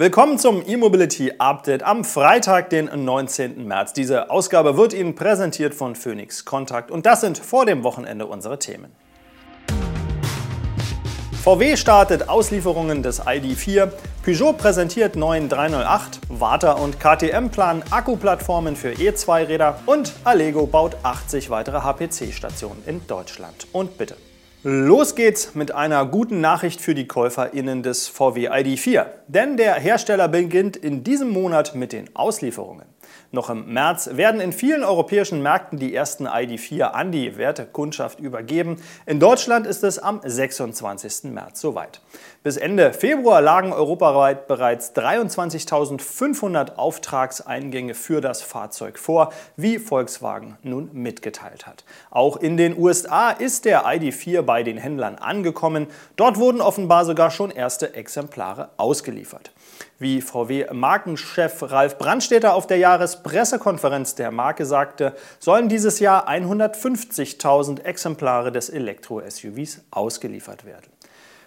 Willkommen zum E-Mobility Update am Freitag, den 19. März. Diese Ausgabe wird Ihnen präsentiert von Phoenix Contact und das sind vor dem Wochenende unsere Themen. VW startet Auslieferungen des ID4, Peugeot präsentiert neuen 308, Warta und KTM planen Akkuplattformen für E2-Räder und Allego baut 80 weitere HPC-Stationen in Deutschland. Und bitte. Los geht's mit einer guten Nachricht für die KäuferInnen des VW ID4. Denn der Hersteller beginnt in diesem Monat mit den Auslieferungen. Noch im März werden in vielen europäischen Märkten die ersten ID4 an die Wertekundschaft übergeben. In Deutschland ist es am 26. März soweit. Bis Ende Februar lagen europaweit bereits 23.500 Auftragseingänge für das Fahrzeug vor, wie Volkswagen nun mitgeteilt hat. Auch in den USA ist der ID4 bei den Händlern angekommen. Dort wurden offenbar sogar schon erste Exemplare ausgeliefert. Wie VW-Markenchef Ralf Brandstätter auf der Jahrespressekonferenz der Marke sagte, sollen dieses Jahr 150.000 Exemplare des Elektro-SUVs ausgeliefert werden.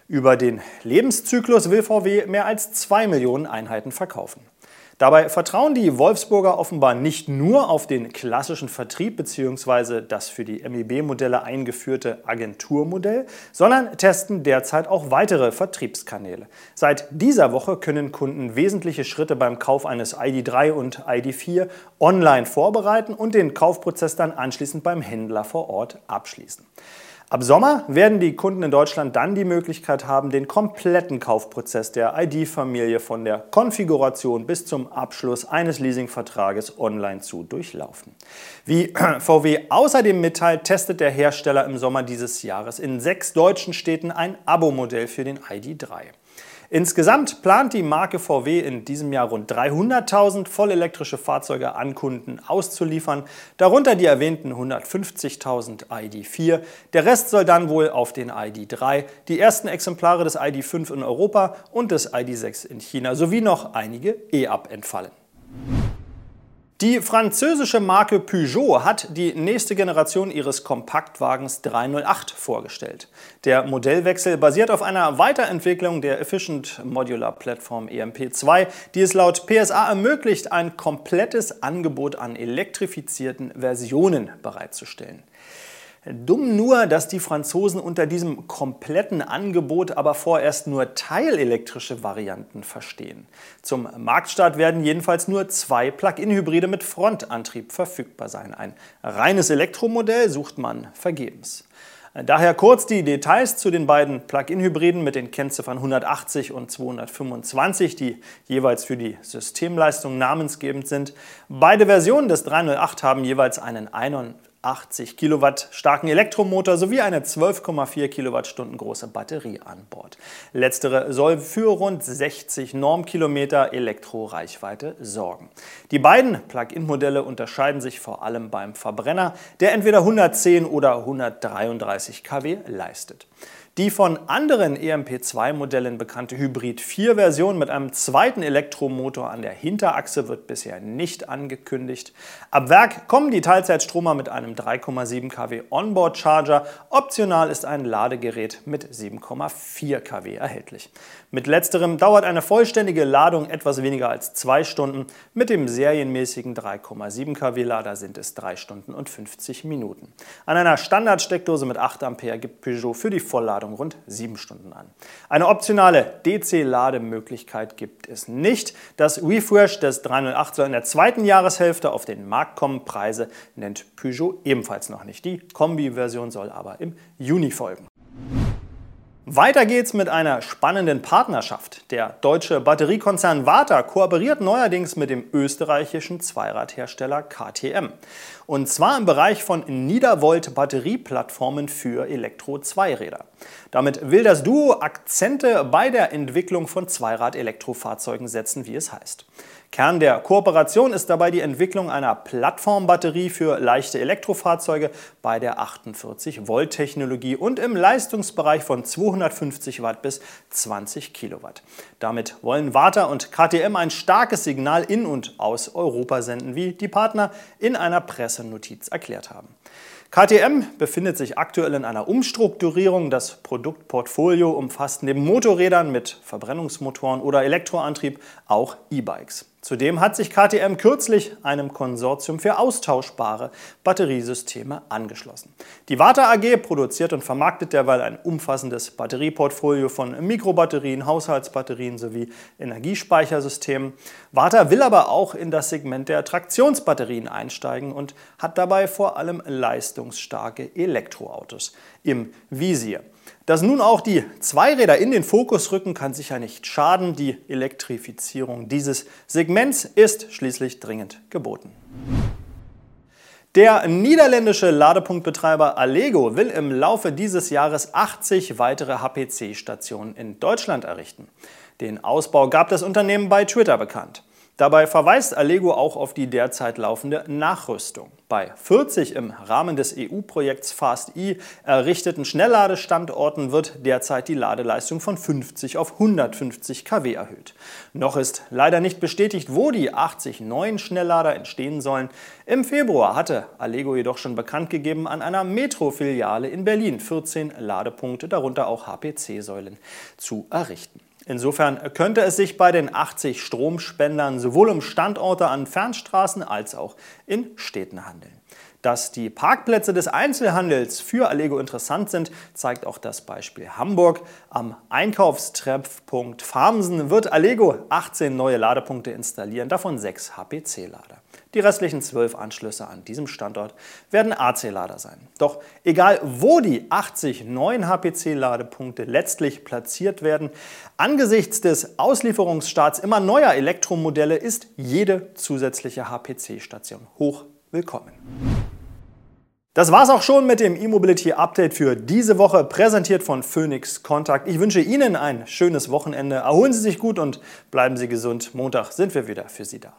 Über den Lebenszyklus will VW mehr als 2 Millionen Einheiten verkaufen. Dabei vertrauen die Wolfsburger offenbar nicht nur auf den klassischen Vertrieb bzw. das für die MEB-Modelle eingeführte Agenturmodell, sondern testen derzeit auch weitere Vertriebskanäle. Seit dieser Woche können Kunden wesentliche Schritte beim Kauf eines ID3 und ID4 online vorbereiten und den Kaufprozess dann anschließend beim Händler vor Ort abschließen. Ab Sommer werden die Kunden in Deutschland dann die Möglichkeit haben, den kompletten Kaufprozess der ID-Familie von der Konfiguration bis zum Abschluss eines Leasingvertrages online zu durchlaufen. Wie VW außerdem mitteilt, testet der Hersteller im Sommer dieses Jahres in sechs deutschen Städten ein Abo-Modell für den ID3. Insgesamt plant die Marke VW in diesem Jahr rund 300.000 vollelektrische Fahrzeuge an Kunden auszuliefern, darunter die erwähnten 150.000 ID4. Der Rest soll dann wohl auf den ID3, die ersten Exemplare des ID5 in Europa und des ID6 in China sowie noch einige E-Up entfallen. Die französische Marke Peugeot hat die nächste Generation ihres Kompaktwagens 308 vorgestellt. Der Modellwechsel basiert auf einer Weiterentwicklung der Efficient Modular Platform EMP2, die es laut PSA ermöglicht, ein komplettes Angebot an elektrifizierten Versionen bereitzustellen. Dumm nur, dass die Franzosen unter diesem kompletten Angebot aber vorerst nur teilelektrische Varianten verstehen. Zum Marktstart werden jedenfalls nur zwei Plug-in-Hybride mit Frontantrieb verfügbar sein. Ein reines Elektromodell sucht man vergebens. Daher kurz die Details zu den beiden Plug-in-Hybriden mit den Kennziffern 180 und 225, die jeweils für die Systemleistung namensgebend sind. Beide Versionen des 308 haben jeweils einen 80 Kilowatt starken Elektromotor sowie eine 12,4 Kilowattstunden große Batterie an Bord. Letztere soll für rund 60 Normkilometer Elektroreichweite sorgen. Die beiden Plug-in-Modelle unterscheiden sich vor allem beim Verbrenner, der entweder 110 oder 133 kW leistet. Die von anderen EMP2-Modellen bekannte Hybrid 4-Version mit einem zweiten Elektromotor an der Hinterachse wird bisher nicht angekündigt. Ab Werk kommen die Teilzeitstromer mit einem 3,7 kW Onboard Charger. Optional ist ein Ladegerät mit 7,4 kW erhältlich. Mit letzterem dauert eine vollständige Ladung etwas weniger als zwei Stunden. Mit dem serienmäßigen 3,7 kW Lader sind es 3 Stunden und 50 Minuten. An einer Standardsteckdose mit 8 Ampere gibt Peugeot für die Vollladung Ladung rund sieben Stunden an. Eine optionale DC-Lademöglichkeit gibt es nicht. Das Refresh des 308 soll in der zweiten Jahreshälfte auf den Markt kommen. Preise nennt Peugeot ebenfalls noch nicht. Die Kombi-Version soll aber im Juni folgen. Weiter geht's mit einer spannenden Partnerschaft. Der deutsche Batteriekonzern Warta kooperiert neuerdings mit dem österreichischen Zweiradhersteller KTM. Und zwar im Bereich von Niedervolt-Batterieplattformen für Elektro-Zweiräder. Damit will das Duo Akzente bei der Entwicklung von Zweirad-Elektrofahrzeugen setzen, wie es heißt. Kern der Kooperation ist dabei die Entwicklung einer Plattformbatterie für leichte Elektrofahrzeuge bei der 48-Volt-Technologie und im Leistungsbereich von 250 Watt bis 20 Kilowatt. Damit wollen Warta und KTM ein starkes Signal in und aus Europa senden, wie die Partner in einer Pressenotiz erklärt haben. KTM befindet sich aktuell in einer Umstrukturierung. Das Produktportfolio umfasst neben Motorrädern mit Verbrennungsmotoren oder Elektroantrieb auch E-Bikes. Zudem hat sich KTM kürzlich einem Konsortium für austauschbare Batteriesysteme angeschlossen. Die Warta AG produziert und vermarktet derweil ein umfassendes Batterieportfolio von Mikrobatterien, Haushaltsbatterien sowie Energiespeichersystemen. Warta will aber auch in das Segment der Traktionsbatterien einsteigen und hat dabei vor allem leistungsstarke Elektroautos im Visier. Dass nun auch die Zweiräder in den Fokus rücken, kann sicher nicht schaden. Die Elektrifizierung dieses Segments ist schließlich dringend geboten. Der niederländische Ladepunktbetreiber Allego will im Laufe dieses Jahres 80 weitere HPC-Stationen in Deutschland errichten. Den Ausbau gab das Unternehmen bei Twitter bekannt. Dabei verweist Allego auch auf die derzeit laufende Nachrüstung. Bei 40 im Rahmen des EU-Projekts FastE errichteten Schnellladestandorten wird derzeit die Ladeleistung von 50 auf 150 kW erhöht. Noch ist leider nicht bestätigt, wo die 80 neuen Schnelllader entstehen sollen. Im Februar hatte Allego jedoch schon bekannt gegeben, an einer Metro-Filiale in Berlin 14 Ladepunkte, darunter auch HPC-Säulen, zu errichten. Insofern könnte es sich bei den 80 Stromspendern sowohl um Standorte an Fernstraßen als auch in Städten handeln. Dass die Parkplätze des Einzelhandels für Allego interessant sind, zeigt auch das Beispiel Hamburg. Am Einkaufstreffpunkt Farmsen wird Allego 18 neue Ladepunkte installieren, davon 6 HPC-Lader. Die restlichen 12 Anschlüsse an diesem Standort werden AC-Lader sein. Doch egal wo die 80 neuen HPC-Ladepunkte letztlich platziert werden, angesichts des Auslieferungsstarts immer neuer Elektromodelle ist jede zusätzliche HPC-Station hoch willkommen. Das war's auch schon mit dem E-Mobility Update für diese Woche, präsentiert von Phoenix Contact. Ich wünsche Ihnen ein schönes Wochenende. Erholen Sie sich gut und bleiben Sie gesund. Montag sind wir wieder für Sie da.